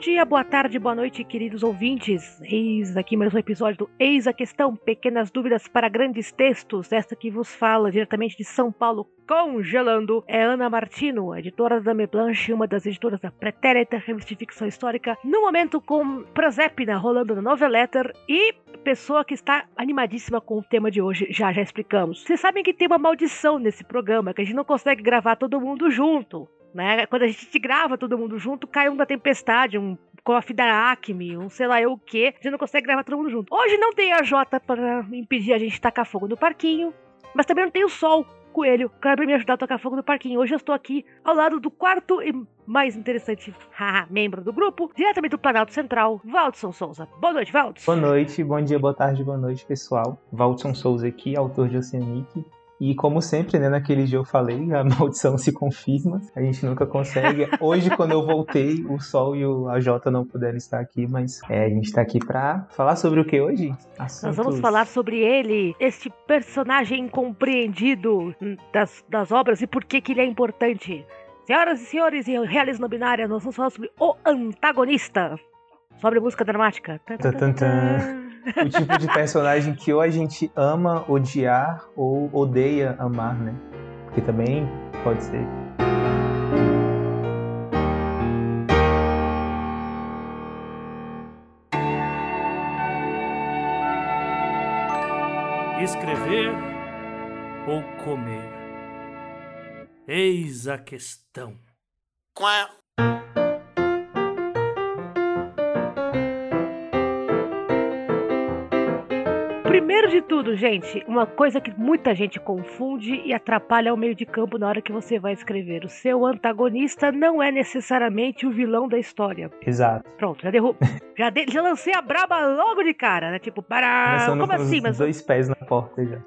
dia, boa tarde, boa noite, queridos ouvintes. Eis aqui mais um episódio do Eis a Questão, pequenas dúvidas para grandes textos. Esta que vos fala diretamente de São Paulo, congelando, é Ana Martino, editora da Me Blanche, uma das editoras da Pretérita, revista de ficção histórica, no momento com Prosépina rolando no Noveletter e pessoa que está animadíssima com o tema de hoje, já já explicamos. Vocês sabem que tem uma maldição nesse programa, que a gente não consegue gravar todo mundo junto. Né? Quando a gente grava todo mundo junto, cai um da tempestade, um coffee da Acme, um sei lá eu o que. A gente não consegue gravar todo mundo junto. Hoje não tem a Jota para impedir a gente de tacar fogo no parquinho, mas também não tem o sol. Coelho, para me ajudar a tocar fogo no parquinho. Hoje eu estou aqui ao lado do quarto e mais interessante membro do grupo, diretamente do Planalto Central, Valdson Souza. Boa noite, Valdson. Boa noite, bom dia, boa tarde, boa noite, pessoal. Valdson Souza aqui, autor de Oceanic. E como sempre, né, naquele dia eu falei, a maldição se confirma, a gente nunca consegue. Hoje, quando eu voltei, o Sol e o AJ não puderam estar aqui, mas é, a gente está aqui para falar sobre o que hoje? Assuntos... Nós vamos falar sobre ele, este personagem incompreendido das, das obras e por que, que ele é importante. Senhoras e senhores, e realismo binária, nós vamos falar sobre o antagonista. Sobre música dramática. Tan, o tipo de personagem que ou a gente ama odiar ou odeia amar, né? Porque também pode ser. Escrever ou comer? Eis a questão. Qual De tudo, gente, uma coisa que muita gente confunde e atrapalha o meio de campo na hora que você vai escrever. O seu antagonista não é necessariamente o vilão da história. Exato. Pronto, já derrubou. já, de, já lancei a braba logo de cara, né? Tipo, para. Como assim? Mas... Dois pés na porta já.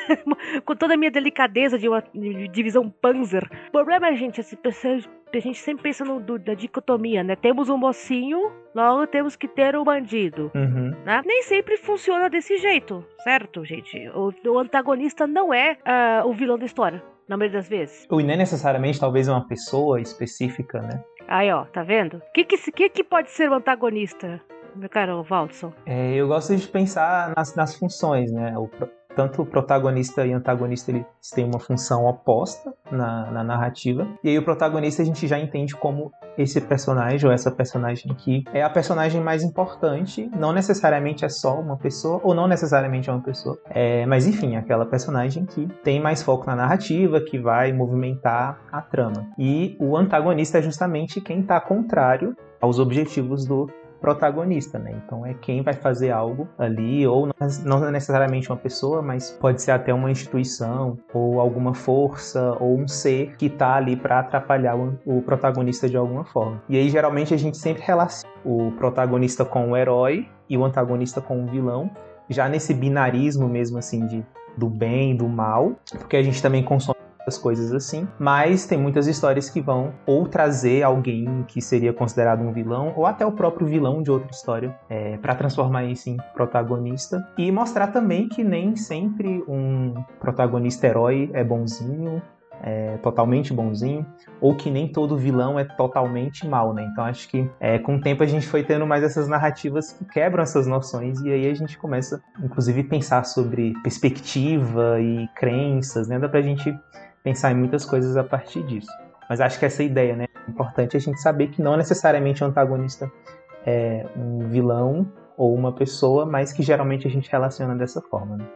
com toda a minha delicadeza de uma divisão Panzer. O problema, gente, esse a gente sempre pensa no, do, da dicotomia, né? Temos um mocinho, logo temos que ter o um bandido. Uhum. Né? Nem sempre funciona desse jeito, certo, gente? O, o antagonista não é uh, o vilão da história, na maioria das vezes. Ou nem é necessariamente, talvez, uma pessoa específica, né? Aí, ó, tá vendo? O que, que, que, que pode ser o antagonista? meu caro Waldson? É, eu gosto de pensar nas, nas funções, né? O, tanto o protagonista e antagonista eles têm uma função oposta na, na, narrativa. E aí o protagonista a gente já entende como esse personagem ou essa personagem aqui é a personagem mais importante. Não necessariamente é só uma pessoa, ou não necessariamente é uma pessoa. É, mas enfim, aquela personagem que tem mais foco na narrativa, que vai movimentar a trama. E o antagonista é justamente quem está contrário aos objetivos do protagonista, né? Então é quem vai fazer algo ali, ou não necessariamente uma pessoa, mas pode ser até uma instituição, ou alguma força, ou um ser que tá ali para atrapalhar o, protagonista de alguma forma. E aí geralmente a gente sempre relaciona o protagonista com o herói e o antagonista com o vilão, já nesse binarismo mesmo assim de do bem e do mal, porque a gente também consome as coisas assim. Mas tem muitas histórias que vão ou trazer alguém que seria considerado um vilão, ou até o próprio vilão de outra história, é, para transformar isso em protagonista. E mostrar também que nem sempre um protagonista herói é bonzinho, é, totalmente bonzinho, ou que nem todo vilão é totalmente mal, né? Então acho que é, com o tempo a gente foi tendo mais essas narrativas que quebram essas noções e aí a gente começa, inclusive, pensar sobre perspectiva e crenças, né? Dá pra gente pensar em muitas coisas a partir disso. Mas acho que essa ideia, né? É importante a gente saber que não necessariamente o antagonista é um vilão ou uma pessoa, mas que geralmente a gente relaciona dessa forma, né?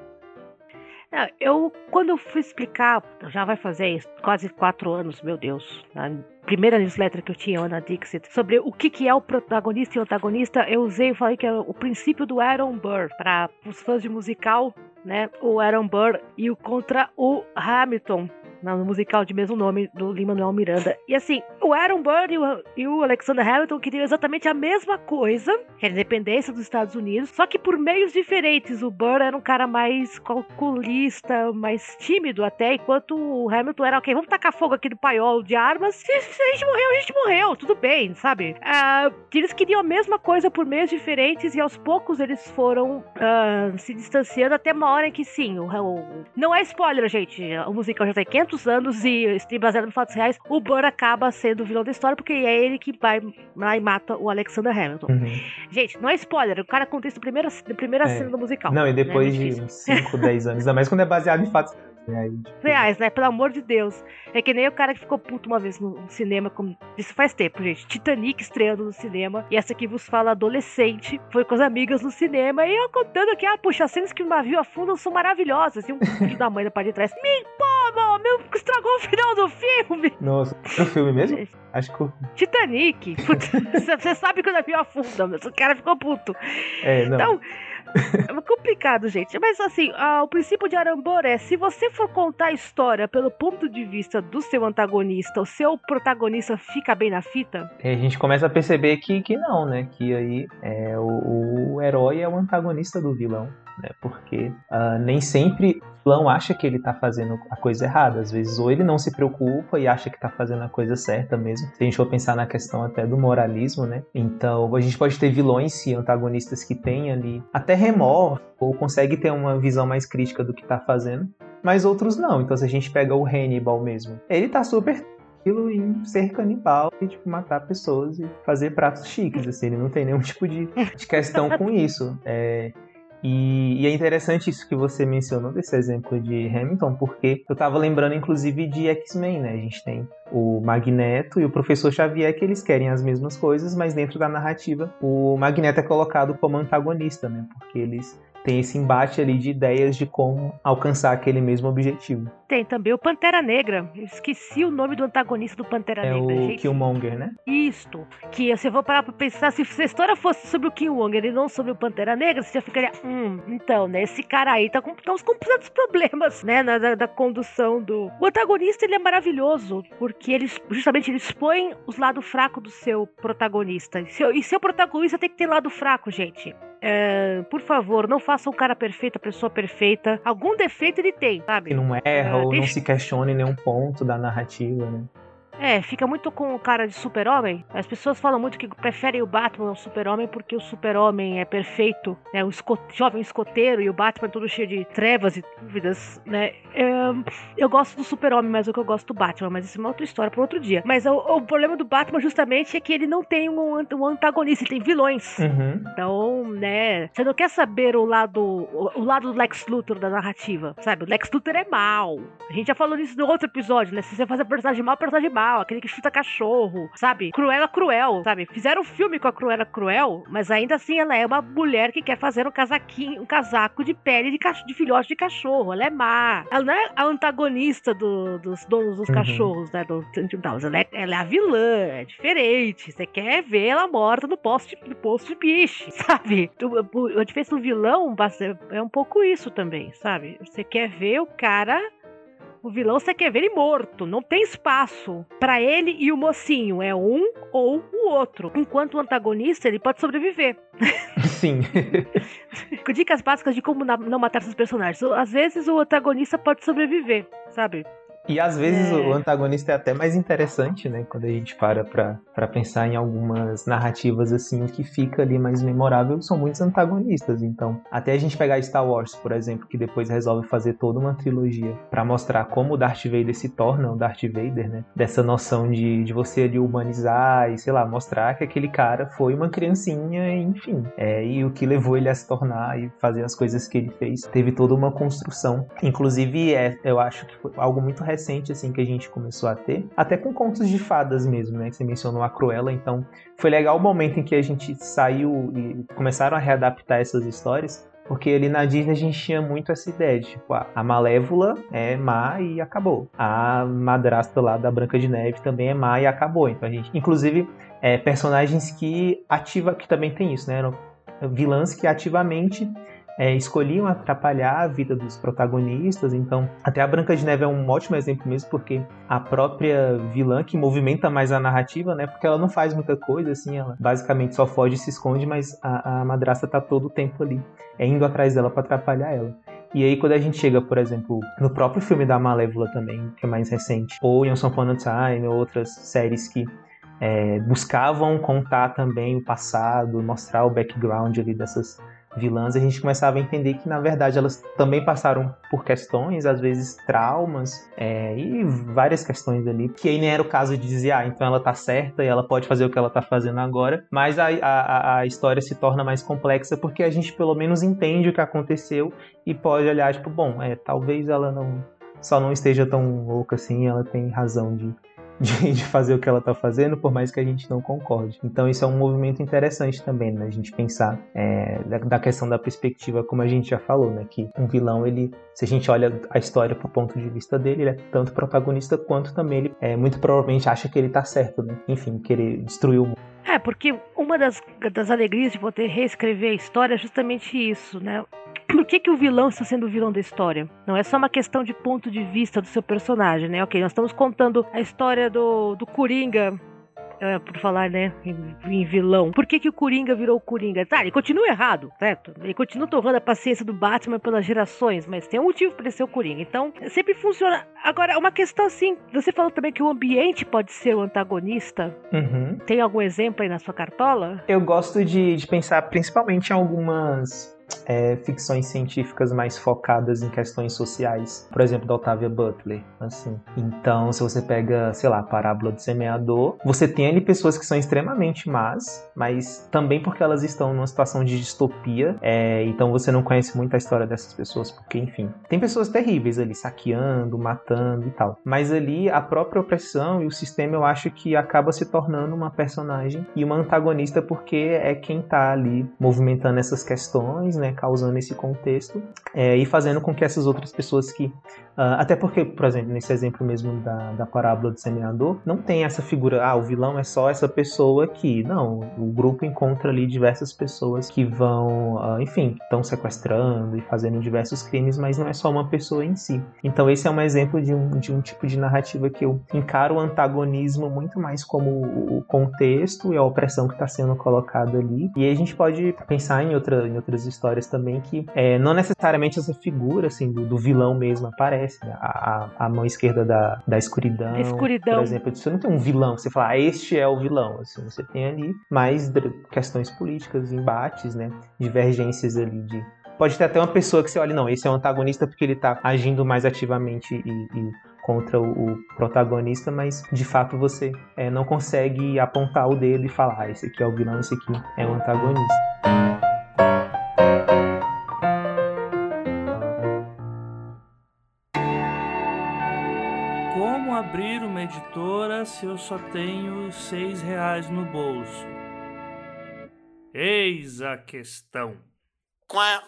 Eu, quando eu fui explicar, já vai fazer quase quatro anos, meu Deus, na primeira newsletter que eu tinha, Ana Dixit, sobre o que, que é o protagonista e o antagonista, eu usei e falei que é o princípio do Aaron Burr, para os fãs de musical, né? O Aaron Burr e o contra o Hamilton, no musical de mesmo nome do Lin-Manuel Miranda. E assim, o Aaron Burr e o, e o, Alexander Hamilton queriam exatamente a mesma coisa, que é a independência dos Estados Unidos, só que por meios diferentes. O Burr era um cara mais calculista, mais tímido até, enquanto o Hamilton era, ok, vamos tacar fogo aqui no paiol de armas. Se, se a gente morreu, a gente morreu, tudo bem, sabe? Uh, eles queriam a mesma coisa por meios diferentes e aos poucos eles foram uh, se distanciando até uma hora em que sim, o, o, não é spoiler, gente, o musical já tem 500 muitos anos e baseado em fatos reais, o Burr acaba sendo o vilão da história porque é ele que vai lá e mata o Alexander Hamilton. Uhum. Gente, não é spoiler, o cara conta isso na primeira, na primeira é. cena do musical. Não, e depois né? de 5, 10 anos, ainda mais quando é baseado em fatos reais. Tipo... Reais, né? Pelo amor de Deus. É que nem o cara que ficou puto uma vez no cinema, como... isso faz tempo, gente. Titanic estreando no cinema, e essa aqui vos fala adolescente, foi com as amigas no cinema, e eu contando que, ah, puxa, as cenas que o navio afundam são maravilhosas. E um filho da mãe da parte de trás, me pô, meu, estragou o final do filme. Nossa, o filme mesmo? Acho que. Titanic. Você sabe que o navio afunda, mas o cara ficou puto. É, não. Então. É complicado, gente. Mas assim, o princípio de Arambor é: se você for contar a história pelo ponto de vista do seu antagonista, o seu protagonista fica bem na fita? E a gente começa a perceber que, que não, né? Que aí é, o, o herói é o antagonista do vilão né? Porque uh, nem sempre o vilão acha que ele tá fazendo a coisa errada. Às vezes, ou ele não se preocupa e acha que tá fazendo a coisa certa mesmo. Se a gente for pensar na questão até do moralismo, né? Então, a gente pode ter vilões e antagonistas que têm ali até remorso ou consegue ter uma visão mais crítica do que tá fazendo. Mas outros não. Então, se a gente pega o Hannibal mesmo, ele tá super aquilo em ser canibal e tipo, matar pessoas e fazer pratos chiques, assim, ele não tem nenhum tipo de, de questão com isso. É, e, e, é interessante isso que você mencionou desse exemplo de Hamilton, porque eu tava lembrando inclusive de X-Men, né? A gente tem o Magneto e o Professor Xavier que eles querem as mesmas coisas, mas dentro da narrativa o Magneto é colocado como antagonista, né? Porque eles tem esse embate ali de ideias de como alcançar aquele mesmo objetivo. Tem também o Pantera Negra. Eu esqueci o nome do antagonista do Pantera é Negra. É o gente. Killmonger, né? Isto. Que se eu vou parar pra pensar, se a história fosse sobre o Killmonger e não sobre o Pantera Negra, você já ficaria, hum, então, né, esse cara aí tá com, tá uns completos problemas, né, na, da, da, condução do... O antagonista, ele é maravilhoso, porque ele, justamente, ele expõe os lados fracos do seu protagonista. E seu, e seu protagonista tem que ter lado fraco, gente. É, por favor, não faça um cara perfeito, a pessoa perfeita. Algum defeito ele tem, sabe? Que não erra é, ou deixa... não se questione nenhum ponto da narrativa, né? É, fica muito com o cara de super-homem. As pessoas falam muito que preferem o Batman ao super-homem porque o super-homem é perfeito, né? O jovem escoteiro e o Batman é todo cheio de trevas e dúvidas, né? É, eu gosto do super-homem mais do que eu gosto do Batman, mas isso é uma outra história para outro dia. Mas o, o, problema do Batman justamente é que ele não tem um, um antagonista, ele tem vilões. Uhum. Então, né? Você não quer saber o lado, o, o, lado do Lex Luthor da narrativa, sabe? O Lex Luthor é mal. A gente já falou nisso no outro episódio, né? Se você faz a personagem mal, a personagem mal aquele que chuta cachorro, sabe? Cruella Cruel, sabe? Fizeram um filme com a Cruella Cruel, mas ainda assim ela é uma mulher que quer fazer um casaquinho, um casaco de pele de, cach de filhote de cachorro. Ela é má. Ela não é a antagonista do, dos donos dos uhum. cachorros, né? Do, ela, é, ela é a vilã, é diferente. Você quer ver ela morta no posto de, no posto de bicho, sabe? A diferença do vilão é um pouco isso também, sabe? Você quer ver o cara o vilão você quer ver ele morto. Não tem espaço para ele e o mocinho. É um ou o outro. Enquanto o antagonista, ele pode sobreviver. Sim. Dicas básicas de como não matar seus personagens. Às vezes o antagonista pode sobreviver, sabe? E às vezes é. o antagonista é até mais interessante, né? Quando a gente para pra, pra pensar em algumas narrativas assim, o que fica ali mais memorável são muitos antagonistas. Então, até a gente pegar Star Wars, por exemplo, que depois resolve fazer toda uma trilogia para mostrar como o Darth Vader se torna o Darth Vader, né? Dessa noção de, de você ali humanizar e, sei lá, mostrar que aquele cara foi uma criancinha, enfim. É, e o que levou ele a se tornar e fazer as coisas que ele fez. Teve toda uma construção. Inclusive, é, eu acho que foi algo muito recente assim que a gente começou a ter, até com contos de fadas mesmo, né? Que você mencionou a Cruella, então foi legal o momento em que a gente saiu e começaram a readaptar essas histórias, porque ali na Disney a gente tinha muito essa ideia de, tipo, a Malévola é má e acabou. A madrasta lá da Branca de Neve também é má e acabou. Então a gente, inclusive, é, personagens que ativa, que também tem isso, né? Eram vilãs que ativamente é, escolhiam atrapalhar a vida dos protagonistas. Então, até a Branca de Neve é um ótimo exemplo mesmo, porque a própria vilã que movimenta mais a narrativa, né? Porque ela não faz muita coisa, assim, ela basicamente só foge e se esconde, mas a, a madrasta tá todo o tempo ali, é indo atrás dela para atrapalhar ela. E aí, quando a gente chega, por exemplo, no próprio filme da Malévola também, que é mais recente, ou em Upon a Time, ou outras séries que é, buscavam contar também o passado, mostrar o background ali dessas vilãs, a gente começava a entender que, na verdade, elas também passaram por questões, às vezes traumas, é, e várias questões ali, que aí nem era o caso de dizer, ah, então ela tá certa e ela pode fazer o que ela tá fazendo agora, mas a, a, a história se torna mais complexa porque a gente pelo menos entende o que aconteceu e pode olhar, tipo, bom, é, talvez ela não só não esteja tão louca assim, ela tem razão de de, de, fazer o que ela está fazendo, por mais que a gente não concorde. Então isso é um movimento interessante também, né? A gente pensar é, da, da, questão da perspectiva, como a gente já falou, né? Que um vilão, ele, se a gente olha a história pro ponto de vista dele, ele é tanto protagonista quanto também ele é, muito provavelmente acha que ele tá certo, né? Enfim, querer destruir o mundo. É, porque uma das, das alegrias de poder reescrever a história é justamente isso, né? por que, que o vilão está sendo o vilão da história? Não é só uma questão de ponto de vista do seu personagem, né? Ok, nós estamos contando a história do, do Coringa é, por falar, né, em, em, vilão. Por que, que o Coringa virou o Coringa? Tá, ele continua errado, certo? Ele continua torrando a paciência do Batman pelas gerações, mas tem um motivo para ele ser o Coringa. Então, sempre funciona. Agora, uma questão assim, você falou também que o ambiente pode ser o antagonista. Uhum. Tem algum exemplo aí na sua cartola? Eu gosto de, de pensar principalmente em algumas é, ficções científicas mais focadas em questões sociais, por exemplo, da Octavia Butler, assim. Então, se você pega, sei lá, Parábola do Semeador, você tem ali pessoas que são extremamente más, mas também porque elas estão numa situação de distopia, é, então você não conhece muito a história dessas pessoas, porque, enfim, tem pessoas terríveis ali, saqueando, matando e tal. Mas ali, a própria opressão e o sistema, eu acho que acaba se tornando uma personagem e uma antagonista porque é quem tá ali movimentando essas questões, né, causando esse contexto é, e fazendo com que essas outras pessoas que Uh, até porque, por exemplo, nesse exemplo mesmo da, da parábola do semeador, não tem essa figura, ah, o vilão é só essa pessoa aqui. Não, o grupo encontra ali diversas pessoas que vão, uh, enfim, estão sequestrando e fazendo diversos crimes, mas não é só uma pessoa em si. Então, esse é um exemplo de um, de um tipo de narrativa que eu encaro o antagonismo muito mais como o contexto e a opressão que está sendo colocada ali. E aí a gente pode pensar em, outra, em outras histórias também que é, não necessariamente essa figura assim, do, do vilão mesmo aparece né? a, a, a, mão esquerda da, da escuridão, escuridão. Por exemplo, você não tem um vilão, você fala, ah, este é o vilão. Assim, você tem ali mais questões políticas, embates, né? Divergências ali de. Pode ter até uma pessoa que você olha, não, esse é o antagonista porque ele está agindo mais ativamente e, e contra o, o, protagonista, mas de fato você é, não consegue apontar o dedo e falar, ah, esse aqui é o vilão, esse aqui é o antagonista. Abrir uma editora se eu só tenho seis reais no bolso? Eis a questão. Quá.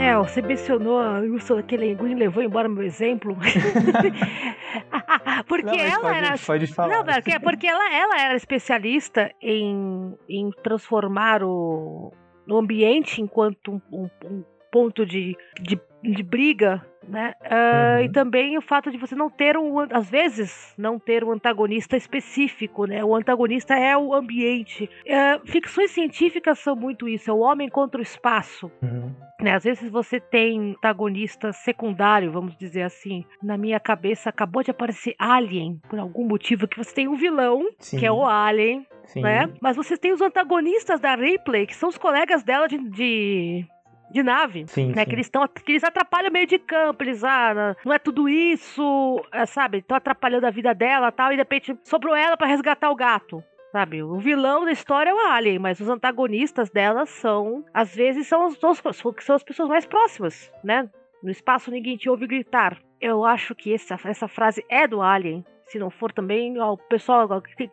É, você mencionou a Ursula K. Le Guin, levou embora meu exemplo. porque não, ela pode, era. Pode falar. Não, porque, porque ela, ela era especialista em, em transformar o, no ambiente enquanto um, um, um ponto de, de, de, briga, né? Uh, uhum. E também o fato de você não ter um, às vezes, não ter um antagonista específico, né? O antagonista é o ambiente. Uh, ficções científicas são muito isso, é o homem contra o espaço. Uhum. Né, às vezes você tem antagonista secundário, vamos dizer assim. Na minha cabeça acabou de aparecer Alien, por algum motivo, que você tem um vilão, Sim. que é o Alien, Sim. né? Mas você tem os antagonistas da Ripley, que são os colegas dela de, de de nave, sim, né? Sim. Que eles estão, que eles atrapalham o meio de campo, eles ah, não é tudo isso, é, sabe? Estão atrapalhando a vida dela, tal, e de repente sobrou ela para resgatar o gato. Sabe, o vilão da história é o Alien, mas os antagonistas dela são, às vezes, são, os, são as pessoas mais próximas, né? No espaço ninguém te ouve gritar. Eu acho que essa, essa frase é do Alien. Se não for também, ó, o pessoal,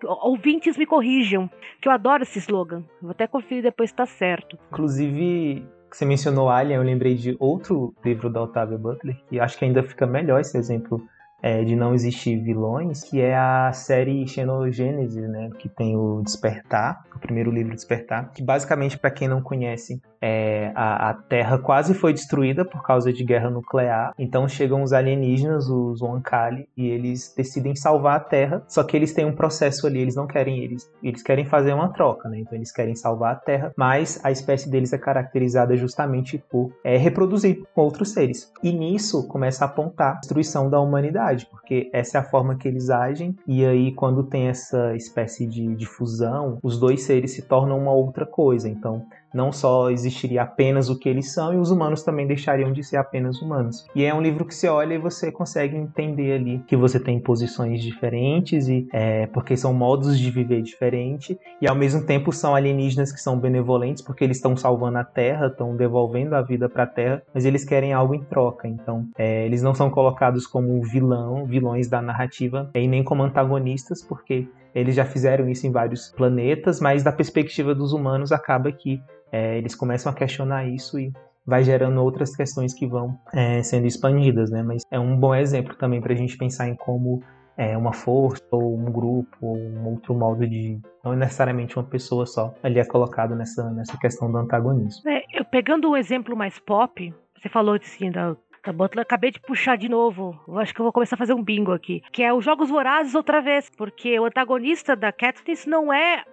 ó, ouvintes me corrijam, que eu adoro esse slogan. Vou até conferir depois se tá certo. Inclusive, você mencionou Alien, eu lembrei de outro livro da Octavia Butler, que acho que ainda fica melhor esse exemplo é, de não existir vilões, que é a série Xenogênese, né, que tem o Despertar, o primeiro livro Despertar, que basicamente, para quem não conhece, é, a, a, Terra quase foi destruída por causa de guerra nuclear. Então chegam os alienígenas, os Oankali, e eles decidem salvar a Terra. Só que eles têm um processo ali, eles não querem eles, eles querem fazer uma troca, né? Então eles querem salvar a Terra, mas a espécie deles é caracterizada justamente por é, reproduzir com outros seres. E nisso começa a apontar a destruição da humanidade, porque essa é a forma que eles agem. E aí quando tem essa espécie de, de fusão, os dois seres se tornam uma outra coisa. Então não só existiria apenas o que eles são, e os humanos também deixariam de ser apenas humanos. E é um livro que você olha e você consegue entender ali que você tem posições diferentes, e é, porque são modos de viver diferentes, e ao mesmo tempo são alienígenas que são benevolentes, porque eles estão salvando a Terra, estão devolvendo a vida para a Terra, mas eles querem algo em troca. Então, é, eles não são colocados como vilão, vilões da narrativa, e nem como antagonistas, porque eles já fizeram isso em vários planetas, mas da perspectiva dos humanos acaba que é, eles começam a questionar isso e vai gerando outras questões que vão é, sendo expandidas, né? Mas é um bom exemplo também para a gente pensar em como é, uma força ou um grupo ou um outro modo de não necessariamente uma pessoa só ali é colocado nessa, nessa questão do antagonismo. É, eu pegando um exemplo mais pop, você falou assim da Tá Butler, acabei de puxar de novo. Eu acho que eu vou começar a fazer um bingo aqui. Que é os Jogos Vorazes outra vez. Porque o antagonista da Katniss não é.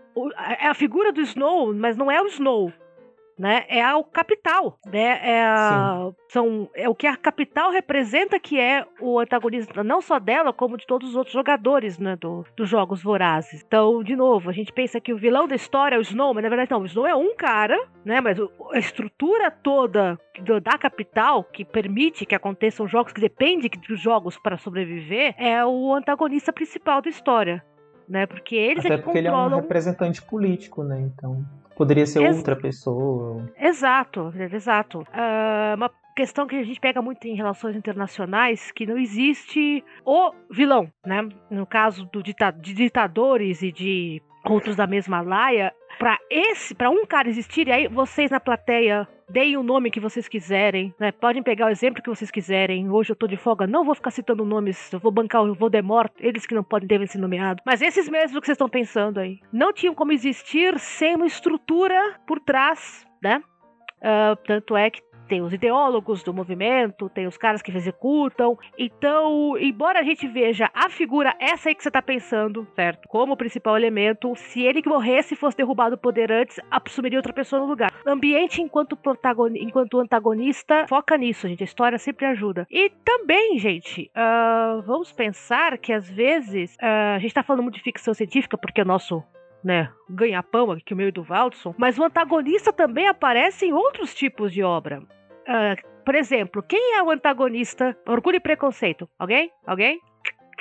É a figura do Snow, mas não é o Snow né? É o capital, né? É, a, são, é o que a capital representa que é o antagonista, não só dela, como de todos os outros jogadores, né? Do, dos jogos vorazes. Então, de novo, a gente pensa que o vilão da história é o Snow, mas na verdade não, o Snow é um cara, né? Mas a estrutura toda da capital que permite que aconteçam jogos, que depende dos jogos para sobreviver, é o antagonista principal da história. Né, porque eles Até é porque controlam... ele é um representante político, né? Então. Poderia ser Ex outra pessoa. Exato, exato. Uh, uma questão que a gente pega muito em relações internacionais que não existe o vilão, né? No caso do dita de ditadores e de outros da mesma laia, para esse, para um cara existir, e aí vocês na plateia deem o nome que vocês quiserem, né? Podem pegar o exemplo que vocês quiserem. Hoje eu tô de folga, não vou ficar citando nomes, eu vou bancar o Voldemort, eles que não podem devem ser nomeados. Mas esses mesmos que vocês estão pensando aí, não tinham como existir sem uma estrutura por trás, né? Uh, tanto é que tem os ideólogos do movimento, tem os caras que executam. Então, embora a gente veja a figura, essa aí que você tá pensando, certo? Como principal elemento, se ele que morresse fosse derrubado o poder antes, assumiria outra pessoa no lugar. Ambiente enquanto protagonista, enquanto antagonista, foca nisso, gente. A história sempre ajuda. E também, gente, uh, vamos pensar que às vezes uh, a gente tá falando muito de ficção científica, porque o nosso né, ganha-pão aqui, o meio do Waldson, mas o antagonista também aparece em outros tipos de obra. Uh, por exemplo, quem é o antagonista Orgulho e Preconceito? Alguém? Alguém?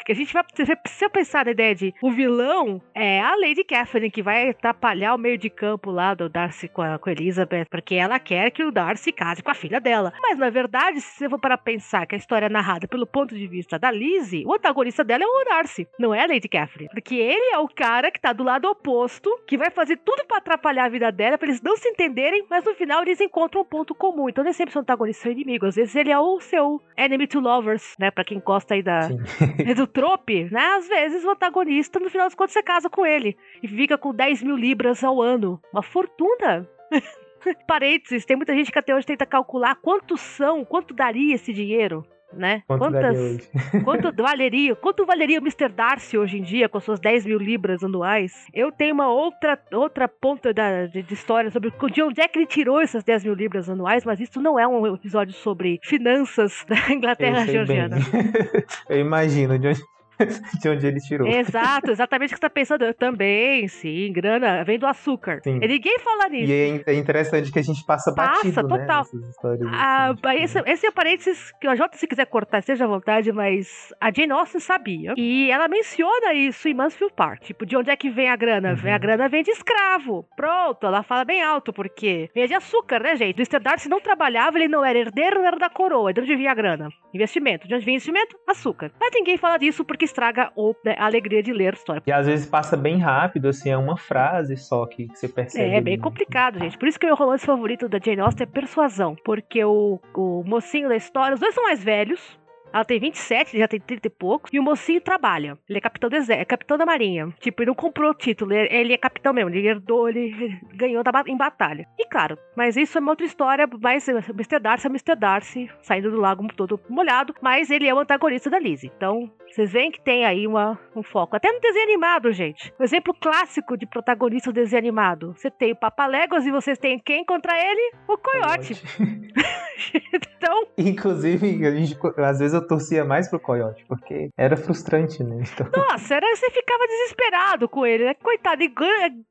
Que a gente vai precisa pensar na ideia de o vilão é a Lady Catherine que vai atrapalhar o meio de campo lá do Darcy com a, com a Elizabeth, porque ela quer que o Darcy case com a filha dela. Mas na verdade, se você for para pensar que a história é narrada pelo ponto de vista da Lizzie, o antagonista dela é o Darcy, não é a Lady Catherine, porque ele é o cara que tá do lado oposto, que vai fazer tudo para atrapalhar a vida dela, para eles não se entenderem, mas no final eles encontram um ponto comum. Então nem sempre são antagonistas são inimigos, às vezes ele é o seu enemy to lovers, né, para quem gosta aí da do trope, né? Às vezes o antagonista, no final das contas, você casa com ele e fica com 10 mil libras ao ano. Uma fortuna. Parênteses, tem muita gente que até hoje tenta calcular quanto são, quanto daria esse dinheiro né? Quanto Quantas, quanto valeria, quanto valeria o Mr. Darcy hoje em dia com suas 10 mil libras anuais? Eu tenho uma outra, outra ponta da, de, de, história sobre de onde é que ele tirou essas 10 mil libras anuais, mas isso não é um episódio sobre finanças da Inglaterra georgiana. Eu imagino de onde, de onde ele tirou. Exato, exatamente o que você está pensando. Eu também, sim, grana vem do açúcar. Sim. E ninguém fala nisso. E é, é interessante que a gente passa, passa batido, total. Né, histórias ah, assim. esse, esse é parênteses que a Jota, se quiser cortar, seja à vontade, mas a Jane Austen sabia. E ela menciona isso em Mansfield Park. Tipo, de onde é que vem a grana? Uhum. A grana vem de escravo. Pronto, ela fala bem alto, porque vem de açúcar, né, gente? O Mr. Darcy não trabalhava, ele não era herdeiro, não era da coroa. De onde vinha a grana? Investimento. De onde vem investimento? Açúcar. Mas ninguém fala disso porque estraga o, né, a alegria de ler a história. E às vezes passa bem rápido, assim, é uma frase só que, você percebe. É, é bem complicado, gente. Por isso que o meu romance favorito da Jane Austen é Persuasão. Porque o, o mocinho da história, os dois são mais velhos, Ela tem 27, ele já tem 30 e poucos. E o mocinho trabalha. Ele é capitão, do exército, é capitão da marinha. Tipo, ele não comprou o título, ele é capitão mesmo. Ele herdou, ele ganhou em batalha. E claro, mas isso é uma outra história, mas Mr. Darcy é Mr. Darcy, saindo do lago todo molhado. Mas ele é o antagonista da Lizzie. Então, vocês veem que tem aí uma, um foco. Até no desenho animado, gente. O exemplo clássico de protagonista do desenho animado. Você tem o Papaléguas e vocês têm quem contra ele? O Coyote. então. Inclusive, gente, às vezes eu torcia mais pro Coyote, porque era frustrante, né? Então... Nossa, era, você ficava desesperado com ele, né? Coitado, e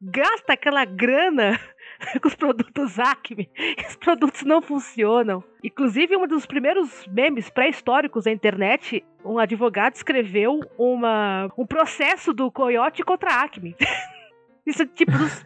gasta aquela grana com os produtos Acme. Os produtos não funcionam. Inclusive, um dos primeiros memes pré-históricos da internet, um advogado escreveu uma, um processo do Coyote contra a Acme. Isso, tipo, dos...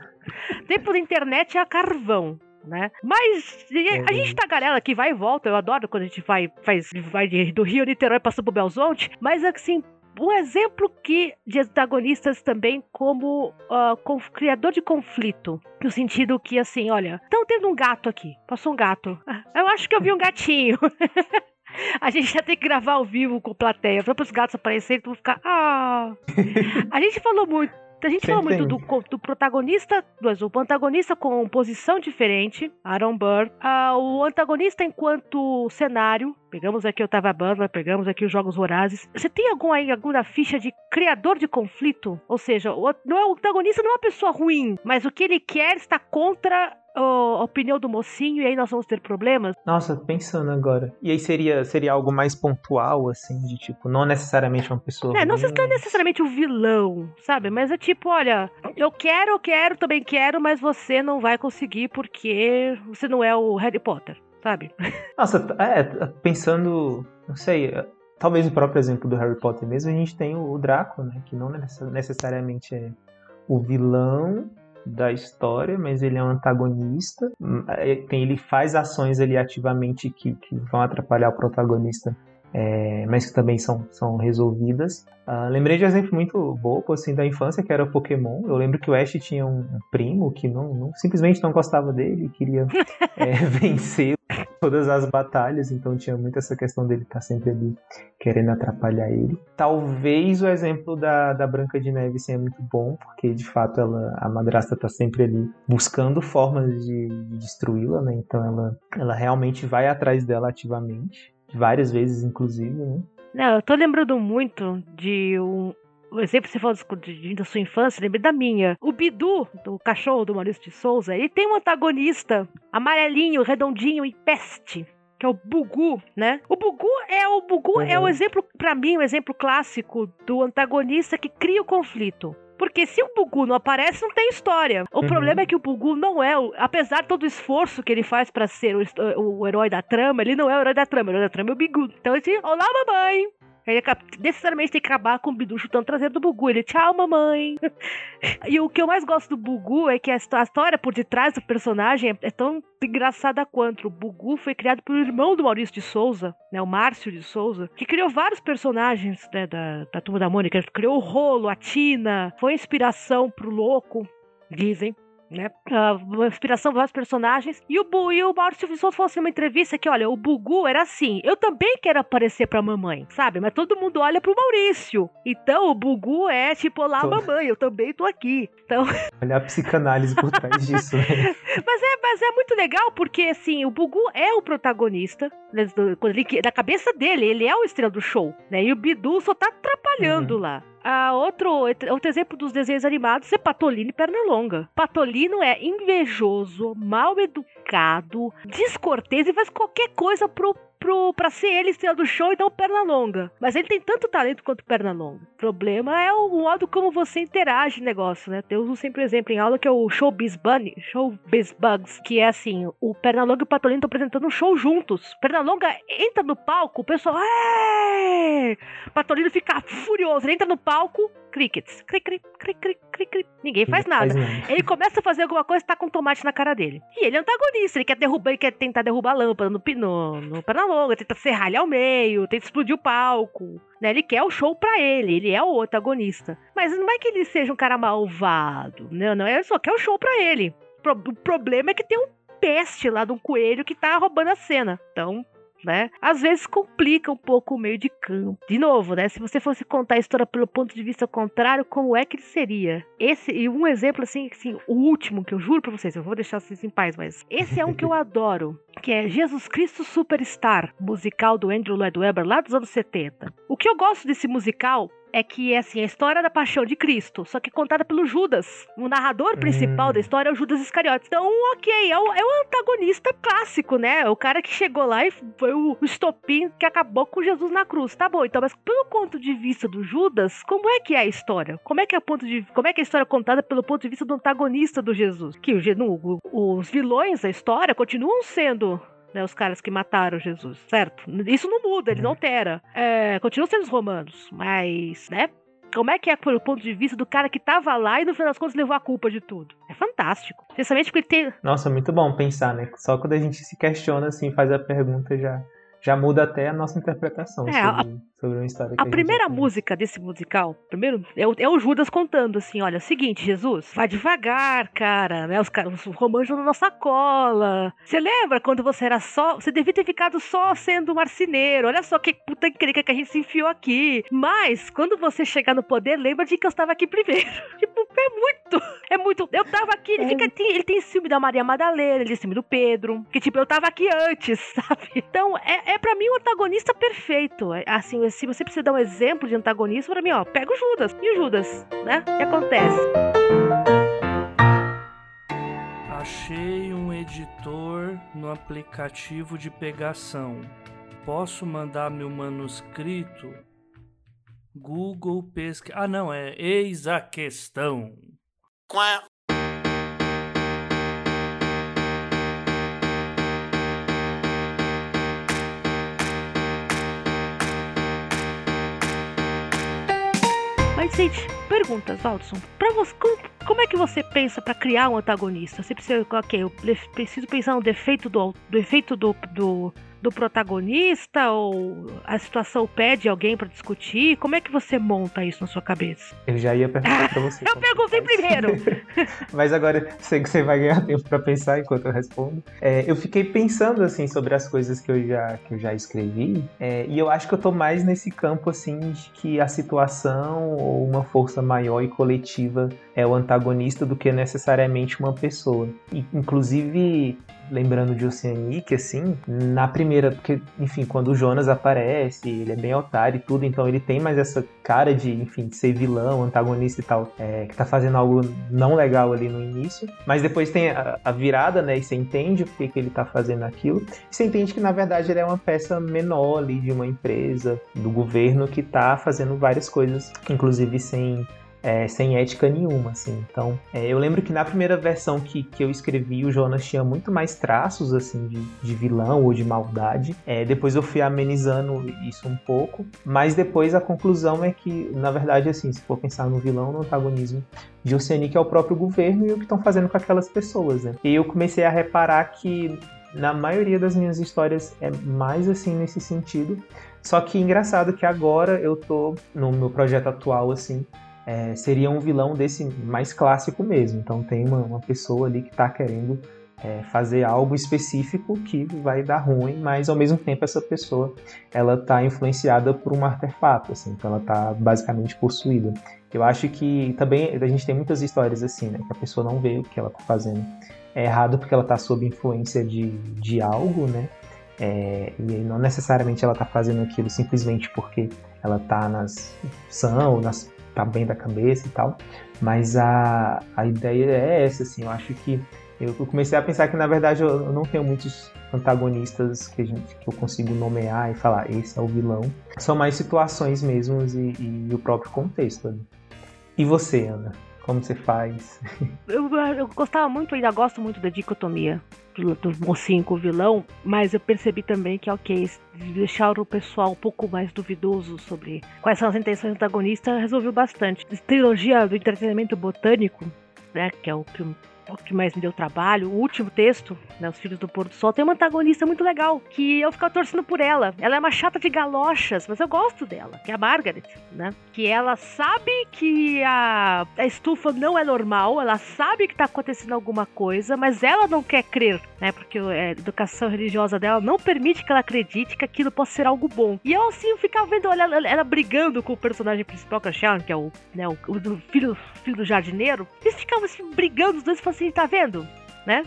tempo da internet é a carvão. Né? Mas a gente tá galera que vai e volta, eu adoro quando a gente vai, faz, vai do Rio Niterói passando pro Belzonte, mas assim, um exemplo que de antagonistas também como uh, com, criador de conflito. No sentido que, assim, olha, estão tendo um gato aqui. Passou um gato. Eu acho que eu vi um gatinho. A gente já tem que gravar ao vivo com plateia. Para os gatos aparecerem, tu vai ficar. Ah! A gente falou muito a gente fala muito do, do, protagonista, do antagonista com posição diferente, Aaron Burr, uh, o antagonista enquanto cenário, pegamos aqui o Tava Butler, pegamos aqui os Jogos Vorazes. Você tem algum aí, alguma ficha de criador de conflito? Ou seja, o, não é, o antagonista não é uma pessoa ruim, mas o que ele quer está contra a opinião do mocinho e aí nós vamos ter problemas? Nossa, pensando agora. E aí seria, seria algo mais pontual, assim, de tipo, não necessariamente uma pessoa. É, não é necessariamente o um vilão, sabe? Mas é tipo, olha, eu quero, eu quero, também quero, mas você não vai conseguir porque você não é o Harry Potter, sabe? Nossa, é, pensando, não sei, talvez o próprio exemplo do Harry Potter mesmo, a gente tem o Draco, né? Que não necessariamente é o vilão, da história, mas ele é um antagonista. É, ele faz ações ali ativamente que, que vão atrapalhar o protagonista, é, mas que também são, são resolvidas. Uh, lembrei de um exemplo muito bobo assim, da infância, que era o Pokémon. Eu lembro que o Ash tinha um primo que não, não simplesmente não gostava dele, queria é, vencer todas as batalhas, então tinha muito essa questão dele estar tá sempre ali querendo atrapalhar ele. Talvez o exemplo da, da Branca de Neve seja muito bom, porque de fato ela, a madrasta está sempre ali buscando formas de, de destruí-la, né? Então ela, ela realmente vai atrás dela ativamente, várias vezes inclusive, né? Não, eu tô lembrando muito de um, o exemplo que você falou da sua infância, lembrei da minha. O Bidu, do cachorro do Maurício de Souza, ele tem um antagonista amarelinho, redondinho e peste. Que é o Bugu, né? O Bugu é o Bugu uhum. é o uhum. exemplo, para mim, o exemplo clássico do antagonista que cria o conflito. Porque se o Bugu não aparece, não tem história. O uhum. problema é que o Bugu não é, o, apesar de todo o esforço que ele faz para ser o, o, herói da trama, ele não é o herói da trama. O herói da trama é o Bigu. Então ele diz: Olá, mamãe! Ele necessariamente tem que acabar com o Bidu chutando traseiro do Bugu. Ele, tchau, mamãe. e o que eu mais gosto do Bugu é que a história por detrás do personagem é tão engraçada quanto. O Bugu foi criado pelo irmão do Maurício de Souza, né, o Márcio de Souza, que criou vários personagens né, da, da Turma da Mônica. Ele criou o Rolo, a Tina, foi inspiração pro Louco, dizem né? Uh, inspiração para vários personagens. E o, Bu, e o Maurício Souza falou assim numa entrevista que, olha, o Bugu era assim, eu também quero aparecer pra mamãe, sabe? Mas todo mundo olha pro Maurício. Então o Bugu é tipo, olá tô... mamãe, eu também tô aqui. Então... Olha a psicanálise por trás disso, né? mas, é, mas é muito legal porque, assim, o Bugu é o protagonista, né, da cabeça dele, ele é o estrela do show, né? E o Bidu só tá atrapalhando uhum. lá. Outro, outro exemplo dos desenhos animados é Patolino e Pernalonga. Patolino é invejoso, mal educado, descortês e faz qualquer coisa pro pro, pra ser ele estrela do show e não perna longa. Mas ele tem tanto talento quanto perna longa. O problema é o modo como você interage negócio, né? Eu uso sempre exemplo em aula que é o Showbiz Bunny, Showbiz Bugs, que é assim, o Pernalonga e o Patolino estão apresentando um show juntos. Pernalonga entra no palco, o pessoal, é! Patolino fica furioso, ele entra no palco, crickets. Cric, cric, cric, cric, cric, cric. Ninguém faz nada. Ele começa a fazer alguma coisa e tá com tomate na cara dele. E ele é antagonista, ele quer derrubar, ele quer tentar derrubar a lâmpada no, no, no Pernalonga, tenta serrar ele ao meio, tenta explodir o palco. Né? Ele quer o show pra ele, ele é o antagonista. Mas não é que ele seja um cara malvado, não, não, ele só quer o show pra ele. O problema é que tem um peste lá de um coelho que tá roubando a cena. Então, né? Às vezes complica um pouco o meio de campo. De novo, né? Se você fosse contar a história pelo ponto de vista contrário, como é que ele seria? Esse, e um exemplo assim, assim, o último que eu juro pra vocês, eu vou deixar vocês em paz, mas esse é um que eu adoro, que é Jesus Cristo Superstar, musical do Andrew Lloyd Webber, lá dos anos 70. O que eu gosto desse musical é que é assim, a história da paixão de Cristo, só que contada pelo Judas. O narrador principal Hum. da história é o Judas Iscariotes. Então, ok, é o, é o antagonista clássico, né? O cara que chegou lá e foi o, estopim que acabou com Jesus na cruz. Tá bom, então, mas pelo ponto de vista do Judas, como é que é a história? Como é que é, ponto de, como é, que é a história contada pelo ponto de vista do antagonista do Jesus? Que o, o- os vilões da história continuam sendo né, os caras que mataram Jesus, certo? Isso não muda, ele não altera. É, continuam sendo os romanos, mas, né? Como é que é pelo ponto de vista do cara que tava lá e no final das contas levou a culpa de tudo? É fantástico. Especialmente porque ele tem. Nossa, muito bom pensar, né? Só quando a gente se questiona, assim, faz a pergunta, já, já muda até a nossa interpretação É, sobre, sobre uma história que A gente primeira música desse musical, primeiro, é o, é o Judas contando assim: olha, é o seguinte, Jesus, vai devagar, cara, né? Os, caras, os romanos na nossa cola. Você lembra quando você era só. Você devia ter ficado só sendo marceneiro. Olha só que puta encrenca que a gente se enfiou aqui. Mas, quando você chegar no poder, lembra de que eu estava aqui primeiro. tipo, é muito. É muito. Eu tava aqui, ele, É. fica, tem- ele tem ciúme da Maria Madalena, ele tem ciúme do Pedro. Que tipo, eu tava aqui antes, sabe? Então, é, é para mim o antagonista perfeito. É, Assim, se você precisa dar um exemplo de antagonista, pra mim, ó, pega o Judas. E o Judas, né? O que acontece? Achei um editor no aplicativo de pegação. Posso mandar meu manuscrito? Google pesquisa. Ah, não, é eis a questão. Mas, gente, perguntas, Valdson. Pra você, como, como é que você pensa pra criar um antagonista? Você precisa, ok, eu pre- preciso pensar no defeito do, do efeito do, do, do protagonista ou a situação pede alguém pra discutir? Como é que você monta isso na sua cabeça? Eu já ia perguntar pra você. Eu perguntei primeiro. Mas agora sei que você vai ganhar tempo pra pensar enquanto eu respondo. É, eu fiquei pensando assim sobre as coisas que eu já, que eu já escrevi, é, e eu acho que eu tô mais nesse campo assim de que a situação ou uma força maior e coletiva é o antagonista do que necessariamente uma pessoa. E, inclusive, lembrando de Oceanic, assim, na primeira, porque, enfim, quando o Jonas aparece, ele é bem otário e tudo, então ele tem mais essa cara de, enfim, de ser vilão, antagonista e tal, é, que tá fazendo algo não legal ali no início, mas depois tem a, a virada, né, e você entende por que, que ele tá fazendo aquilo, e você entende que, na verdade, ele é uma peça menor ali de uma empresa, do governo, que tá fazendo várias coisas, inclusive sem é, sem ética nenhuma, assim. Então, é, eu lembro que na primeira versão que, que eu escrevi, o Jonas tinha muito mais traços, assim, de, de vilão ou de maldade. É, depois eu fui amenizando isso um pouco, mas depois a conclusão é que, na verdade, assim, se for pensar no vilão, no antagonismo de Oceanic é o próprio governo e o que estão fazendo com aquelas pessoas, né? E eu comecei a reparar que na maioria das minhas histórias é mais assim nesse sentido. Só que engraçado que agora eu tô no meu projeto atual, assim, é, seria um vilão desse mais clássico mesmo. Então tem uma, uma pessoa ali que está querendo é, fazer algo específico que vai dar ruim, mas ao mesmo tempo essa pessoa ela está influenciada por um artefato, assim, então ela está basicamente possuída. Eu acho que também a gente tem muitas histórias assim, né, que a pessoa não vê o que ela está fazendo é errado porque ela está sob influência de, de algo, né? É, e não necessariamente ela está fazendo aquilo simplesmente porque ela está nas são, nas tá bem da cabeça e tal. Mas a, a ideia é essa, assim. Eu acho que eu comecei a pensar que na verdade eu, não tenho muitos antagonistas que, gente, que eu consigo nomear e falar esse é o vilão. São mais situações mesmo e, e o próprio contexto. né? E você, Ana? Como você faz? Eu, eu gostava muito, ainda gosto muito da dicotomia do, do mocinho com o vilão, mas eu percebi também que, ok, deixar o pessoal um pouco mais duvidoso sobre quais são as intenções do antagonista resolveu bastante. Trilogia do entretenimento botânico, né, que é o que o que mais me deu trabalho, o último texto, né, Os Filhos do Pôr do Sol, tem uma antagonista muito legal, que eu ficava torcendo por ela. Ela é uma chata de galochas, mas eu gosto dela, que é a Margaret, né? Que ela sabe que a, a estufa não é normal, ela sabe que tá acontecendo alguma coisa, mas ela não quer crer, né? Porque é, a educação religiosa dela não permite que ela acredite que aquilo possa ser algo bom. E eu, assim, ficava vendo ela, ela, ela brigando com o personagem principal, que é o que é o, né, o, o filho, filho do jardineiro. Eles ficavam assim, brigando, os dois assim, tá vendo? Né?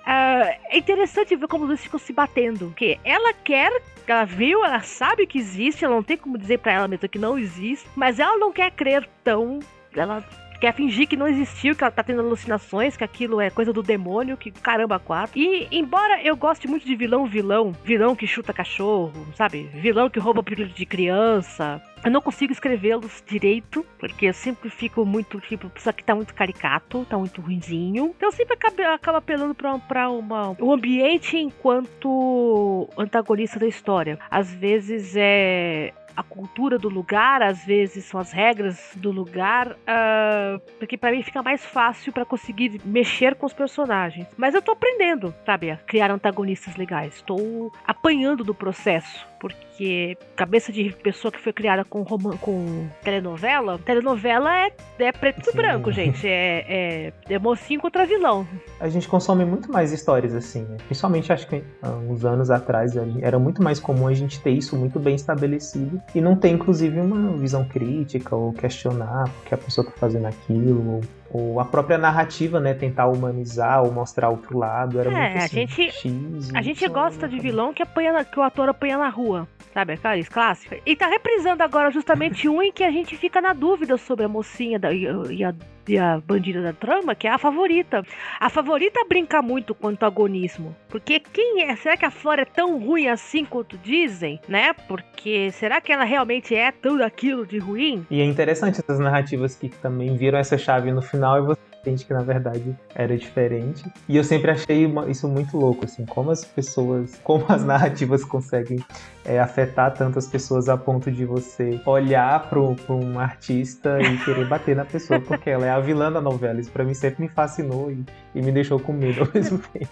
Uh, é interessante ver como dois ficam se batendo. Porque ela quer, ela viu, ela sabe que existe, ela não tem como dizer para ela mesma que não existe, mas ela não quer crer tão. Ela quer fingir que não existiu, que ela tá tendo alucinações, que aquilo é coisa do demônio, que caramba, quatro. E embora eu goste muito de vilão, vilão, vilão que chuta cachorro, sabe? Vilão que rouba período de criança. Eu não consigo escrevê-los direito, porque eu sempre fico muito, tipo, isso aqui tá muito caricato, tá muito ruinzinho. Então eu sempre acabo, acabo apelando pra, pra uma, o ambiente enquanto antagonista da história. Às vezes é a cultura do lugar, às vezes são as regras do lugar, uh, porque para mim fica mais fácil para conseguir mexer com os personagens. Mas eu tô aprendendo, sabe, a criar antagonistas legais. Estou apanhando do processo porque cabeça de pessoa que foi criada com, roman com telenovela, telenovela é, é preto e branco, gente. É, é, é, mocinho contra vilão. A gente consome muito mais histórias assim, né? Principalmente acho que há uns anos atrás era muito mais comum a gente ter isso muito bem estabelecido e não ter inclusive uma visão crítica ou questionar porque a pessoa tá fazendo aquilo ou ou a própria narrativa, né, tentar humanizar ou mostrar outro lado, era é, muito assim, a gente, X, a gente gosta de vilão que apanha, que o ator apanha na rua, sabe, aquela clássica. E tá reprisando agora justamente um em que a gente fica na dúvida sobre a mocinha da, e, e a e a bandida da trama, que é a favorita. A favorita brinca muito com o antagonismo. Porque quem é? Será que a Flora é tão ruim assim quanto dizem, né? Porque será que ela realmente é tudo aquilo de ruim? E é interessante essas narrativas que também viram essa chave no final e você que na verdade era diferente. E eu sempre achei isso muito louco, assim, como as pessoas, como as narrativas conseguem é, afetar tantas pessoas a ponto de você olhar para um artista e querer bater na pessoa, porque ela é a vilã da novela. Isso para mim sempre me fascinou e, e, me deixou com medo ao mesmo tempo.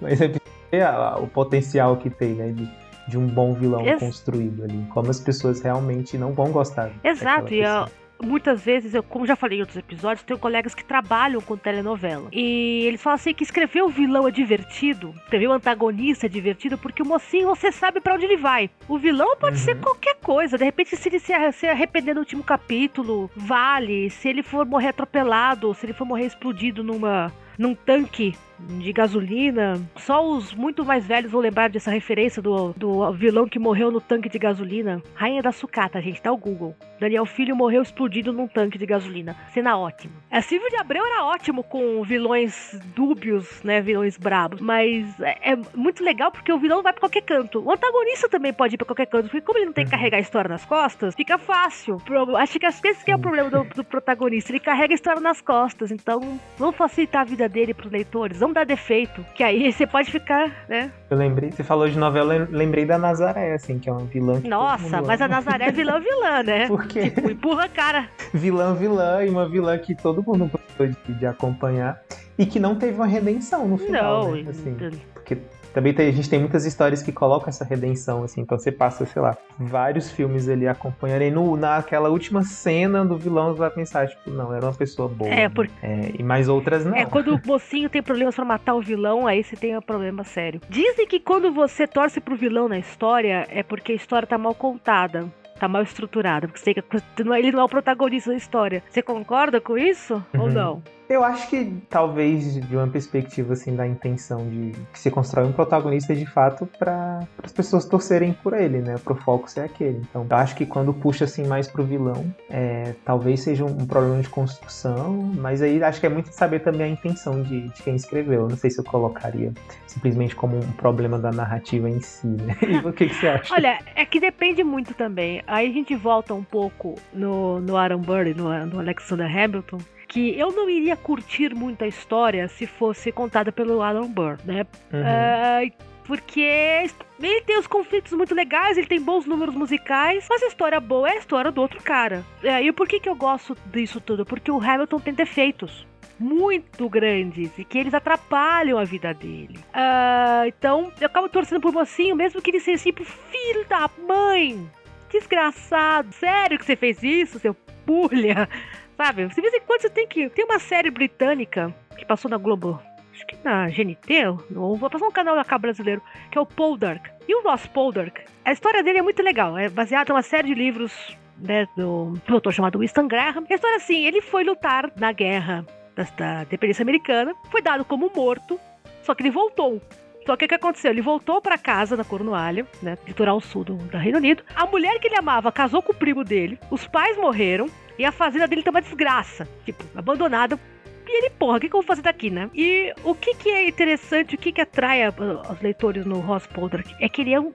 Mas é o potencial que tem, né? De, de um bom vilão Ex construído ali. Como as pessoas realmente não vão gostar. Exato, e eu, muitas vezes, eu, como já falei em outros episódios, tenho colegas que trabalham com telenovela. E eles falam assim que escrever o vilão é divertido, escrever o antagonista é divertido, porque o mocinho você sabe para onde ele vai. O vilão pode uhum. ser qualquer coisa. De repente, se ele se, arrepender no último capítulo, vale. Se ele for morrer atropelado, se ele for morrer explodido numa num tanque de gasolina. Só os muito mais velhos vão lembrar dessa referência do, do vilão que morreu no tanque de gasolina. Rainha da Sucata, gente, tá o Google. Daniel Filho morreu explodido num tanque de gasolina. Cena ótima. A Silvio de Abreu era ótimo com vilões dúbios, né? Vilões brabos. Mas é, é muito legal porque o vilão vai pra qualquer canto. O antagonista também pode ir pra qualquer canto. Porque como ele não tem que carregar a história nas costas, fica fácil. Acho que esse que é o problema do, do protagonista. Ele carrega a história nas costas. Então, vamos facilitar a vida dele pros leitores não dá defeito. Que aí você pode ficar, né? Eu lembrei, você falou de novela, eu lembrei da Nazaré, assim, que é uma vilã. Nossa, mas a Nazaré é vilã vilã, né? Por quê? Tipo, empurra a cara. Vilã vilã e uma vilã que todo mundo gostou de, de acompanhar e que não teve uma redenção no final, não, né? Assim, porque também tem, a gente tem muitas histórias que colocam essa redenção, assim. Então você passa, sei lá, vários filmes ali acompanhando. E no, naquela última cena do vilão, você vai pensar, tipo, não, era uma pessoa boa. É, porque... É, e mais outras não. É, quando o mocinho tem problemas pra matar o vilão, aí você tem um problema sério. Dizem que quando você torce pro vilão na história, é porque a história tá mal contada tá mal estruturada, porque ele não é o protagonista da história. Você concorda com isso uhum. ou não? Eu acho que talvez de uma perspectiva assim da intenção de que se constrói um protagonista de fato para as pessoas torcerem por ele, né? Pro foco ser aquele. Então, eu acho que quando puxa assim mais pro vilão, é, talvez seja um problema de construção, mas aí acho que é muito saber também a intenção de, de quem escreveu. Eu não sei se eu colocaria simplesmente como um problema da narrativa em si, né? E o que, que você acha? Olha, é que depende muito também. Aí a gente volta um pouco no, no Aaron Burr, no, no Alexander Hamilton, que eu não iria curtir muito a história se fosse contada pelo Alan Burr, né? Uhum. Uh, porque ele tem os conflitos muito legais, ele tem bons números musicais, mas a história boa é a história do outro cara. É, e por que, que eu gosto disso tudo? Porque o Hamilton tem defeitos. muito grandes e que eles atrapalham a vida dele. Uh, então, eu acabo torcendo pro mocinho, mesmo que ele seja tipo filho da mãe. Desgraçado. Sério que você fez isso, seu pulha? Sabe? De vez em quando você tem que. Tem uma série britânica que passou na Globo. Acho que na GNT, ou vou passar um canal cá brasileiro, que é o Poldark. E o Ross Poldark, a história dele é muito legal. É baseada em uma série de livros né, do autor chamado Winston Graham. A história é assim: ele foi lutar na guerra da, da dependência americana, foi dado como morto, só que ele voltou. Só que o que aconteceu? Ele voltou para casa na Cornualha, né, litoral sul do, do Reino Unido. A mulher que ele amava casou com o primo dele, os pais morreram e a fazenda dele tá uma desgraça, tipo, abandonada e ele, porra, o que, que eu vou fazer daqui, né? E o que, que é interessante, o que, que atrai os leitores no Ross Poldark é que ele é um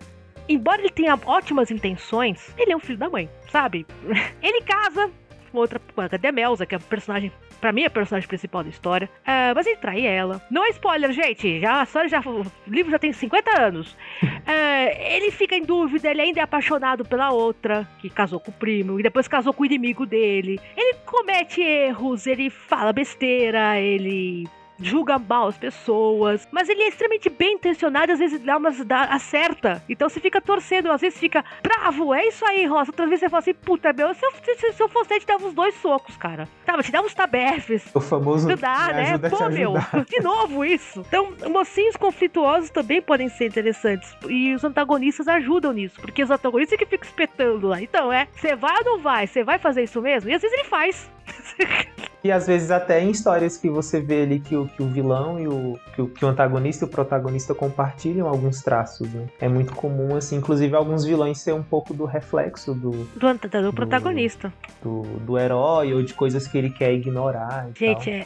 embora ele tenha ótimas intenções, ele é um filho da mãe, sabe? Ele casa com outra, a Demelza, que é a personagem Pra mim, é a personagem principal da história. Uh, mas ele trai ela. Não é spoiler, gente. Já, a história já. O livro já tem 50 anos. Uh, ele fica em dúvida, ele ainda é apaixonado pela outra, que casou com o primo, e depois casou com o inimigo dele. Ele comete erros, ele fala besteira, ele julga mal as pessoas, mas ele é extremamente bem intencionado, às vezes dá umas dá, acerta. Então você fica torcendo, às vezes fica bravo, é isso aí, Rosa. Outras vezes você fala assim, puta meu, se eu, se, se eu fosse, te dava uns dois socos, cara. Sabe, te dava uns tabefes. O famoso. Ajudar, né? Pô, meu, de novo isso. Então, mocinhos conflituosos também podem ser interessantes. E os antagonistas ajudam nisso, porque os antagonistas é que ficam espetando lá. Então, é, você vai ou não vai? Você vai fazer isso mesmo? E às vezes ele faz. E às vezes até em histórias que você vê ali que o, que o vilão e o que, o que o antagonista e o protagonista compartilham alguns traços, né? É muito comum, assim, inclusive alguns vilões ser um pouco do reflexo do... Do, do, do protagonista. Do, do, herói ou de coisas que ele quer ignorar Gente, é...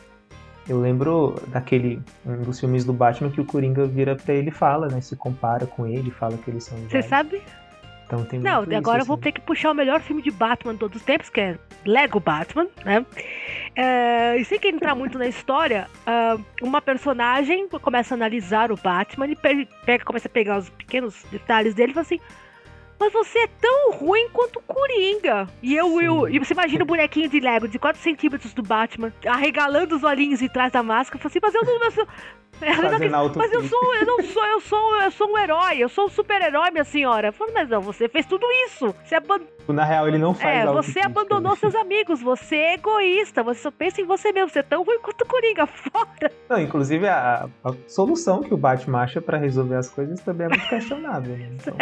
Eu lembro daquele, um dos filmes do Batman que o Coringa vira pra ele e fala, né? Se compara com ele, fala que eles são Você sabe então tem Não, agora isso, eu vou assim. ter que puxar o melhor filme de Batman de todos os tempos, que é Lego Batman, né? É, e sem que entrar muito na história, uh, uma personagem começa a analisar o Batman e pega, começa a pegar os pequenos detalhes dele e fala assim. Mas você é tão ruim quanto o Coringa. E eu, eu, e você imagina o bonequinho de Lego de 4 centímetros do Batman, arregalando os olhinhos de trás da máscara. Eu assim, mas eu não. mas eu sou, eu não sou, eu sou, eu sou um herói, eu sou um super-herói, minha senhora. Eu mas não, você fez tudo isso. Você aband... Na real, ele não faz É, você abandonou seus amigos, você é egoísta, você só pensa em você mesmo, você é tão ruim quanto o Coringa, fora. Não, inclusive a, a solução que o Batman acha pra resolver as coisas também é muito questionável, né? Então...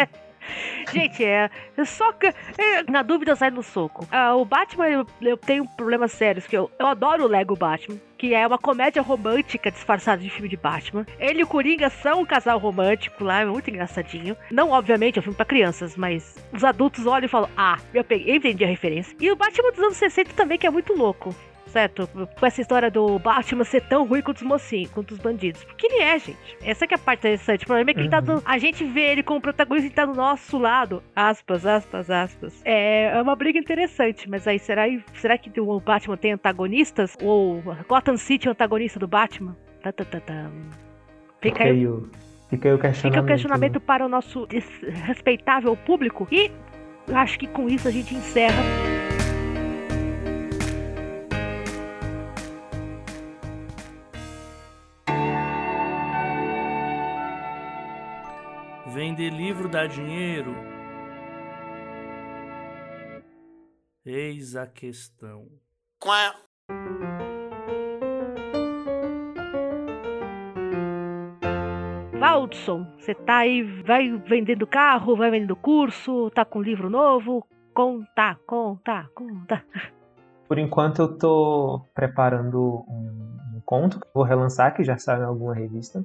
Gente, é. Só que. É, na dúvida, sai no soco. Ah, o Batman, eu, eu, tenho problemas sérios, que eu, eu adoro o Lego Batman. Que é uma comédia romântica disfarçada de filme de Batman. Ele e o Coringa são um casal romântico lá, é muito engraçadinho. Não, obviamente, é um filme pra crianças, mas os adultos olham e falam: Ah, eu, peguei, eu entendi a referência. E o Batman dos anos 60 também, que é muito louco certo? Com essa história do Batman ser tão ruim quanto os mocinhos, quanto os bandidos. Porque ele é, gente. Essa que é a parte interessante. O problema é que uhum. tá do, a gente vê ele como protagonista e tá do nosso lado. Aspas, aspas, aspas. É, é uma briga interessante, mas aí será, será que o Batman tem antagonistas? Ou Gotham City é o antagonista do Batman? Tá, tá, tá, tá. Fica aí, fica aí o questionamento. Fica o questionamento para o nosso respeitável público. E acho que com isso a gente encerra. Vender livro dá dinheiro? Eis a questão. Quá. Valdson, você tá aí, vai vendendo carro, vai vendendo curso, tá com livro novo? Conta, conta, conta. Por enquanto eu tô preparando um, um conto que vou relançar, que já saiu em alguma revista.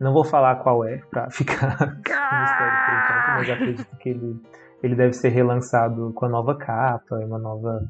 Não vou falar qual é, pra ficar no mistério por enquanto, mas acredito que ele, ele deve ser relançado com a nova capa, uma nova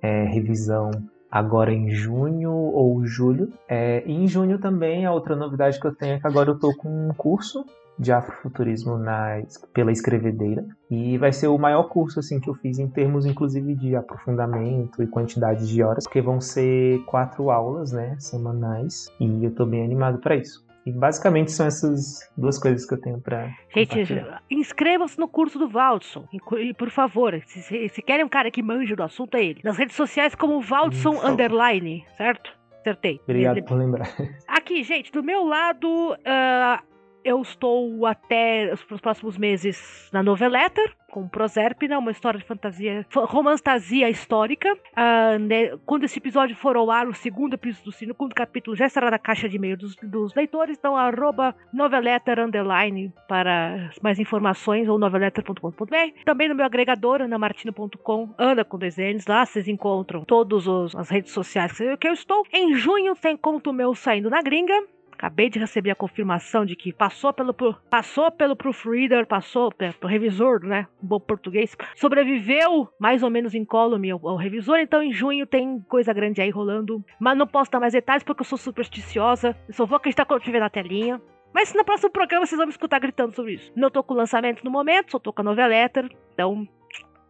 é, revisão agora em junho ou julho. É, e em junho também a outra novidade que eu tenho é que agora eu tô com um curso de afrofuturismo na, pela escrevedeira. E vai ser o maior curso assim que eu fiz em termos inclusive de aprofundamento e quantidade de horas porque vão ser quatro aulas né semanais. E eu tô bem animado para isso e basicamente são essas duas coisas que eu tenho para. Gente, inscrevam-se no curso do Valdson. E por favor, se, se, querem um cara que manja do assunto, é ele. Nas redes sociais como Valdson Underline, certo? Acertei. Obrigado por lembrar. Aqui, gente, do meu lado, uh, eu estou até os próximos meses na Noveletter, com Proserpina, uma história de fantasia, romantasia histórica. Uh, né, quando esse episódio for ao ar, o segundo episódio, o segundo capítulo já estará na caixa de e-mail dos, dos leitores, então arroba noveletter underline para mais informações ou noveletter.com.br. Também no meu agregador, anamartino.com, Ana com desenhos, lá vocês encontram todas as redes sociais que eu estou. Em junho tem conto meu saindo na gringa, Acabei de receber a confirmação de que passou pelo, passou pelo proofreader, passou pelo revisor, né? Bom português. Sobreviveu mais ou menos incólume ao, ao revisor. Então em junho tem coisa grande aí rolando. Mas não posso dar mais detalhes porque eu sou supersticiosa. Eu só vou acreditar quando tiver na telinha. Mas no próximo programa vocês vão me escutar gritando sobre isso. Não tô com lançamento no momento, só tô com a noveletter. Então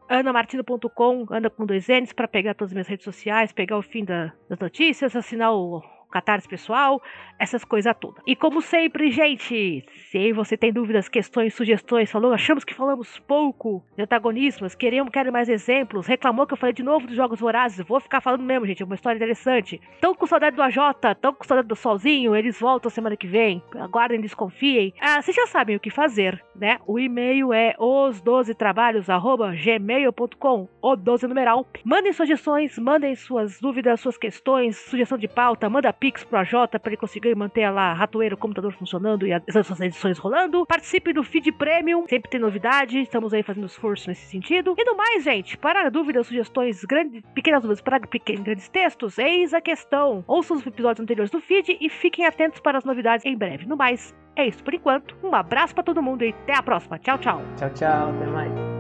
anamartino.com, anda com dois N's para pegar todas as minhas redes sociais, pegar o fim da, das notícias, assinar o catarse pessoal, essas coisas todas. E como sempre, gente, se você tem dúvidas, questões, sugestões, falou, achamos que falamos pouco de antagonismos, queremos, querem mais exemplos, reclamou que eu falei de novo dos Jogos Vorazes, vou ficar falando mesmo, gente, é uma história interessante. Tão com saudade do AJ, tão com saudade do Solzinho, eles voltam semana que vem, aguardem, desconfiem. Ah, vocês já sabem o que fazer, né? O e-mail é os12trabalhos.gmail.com, o 12 numeral. Mandem sugestões, mandem suas dúvidas, suas questões, sugestão de pauta, manda Pix pro AJ para ele conseguir manter lá ratoeira, o computador funcionando e as edições rolando. Participe do feed premium, sempre tem novidade, estamos aí fazendo esforço nesse sentido. E no mais, gente, para dúvidas, sugestões, grandes, pequenas dúvidas para pequenos, grandes textos, eis a questão. Ouçam os episódios anteriores do feed e fiquem atentos para as novidades em breve. No mais, é isso por enquanto. Um abraço para todo mundo e até a próxima. Tchau, tchau. Tchau, tchau. Até mais.